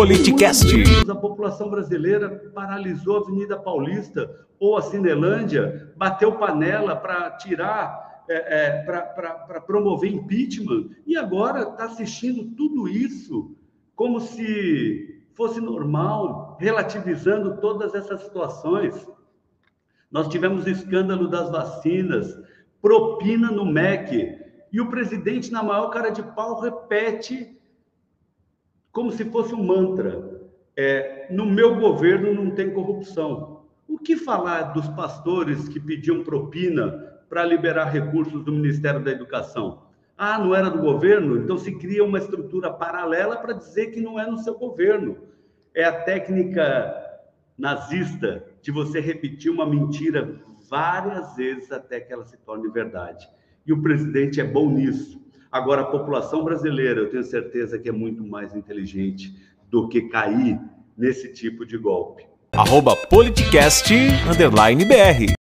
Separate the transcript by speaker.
Speaker 1: Politicast.
Speaker 2: A população brasileira paralisou a Avenida Paulista ou a Cinelândia, bateu panela para tirar, é, é, para promover impeachment, e agora está assistindo tudo isso como se fosse normal, relativizando todas essas situações. Nós tivemos o escândalo das vacinas, propina no MEC, e o presidente, na maior cara de pau, repete como se fosse um mantra. É, no meu governo não tem corrupção. O que falar dos pastores que pediam propina para liberar recursos do Ministério da Educação? Ah, não era do governo? Então se cria uma estrutura paralela para dizer que não é no seu governo. É a técnica nazista de você repetir uma mentira várias vezes até que ela se torne verdade. E o presidente é bom nisso. Agora, a população brasileira, eu tenho certeza que é muito mais inteligente do que cair nesse tipo de golpe.
Speaker 1: Arroba politicast, underline BR.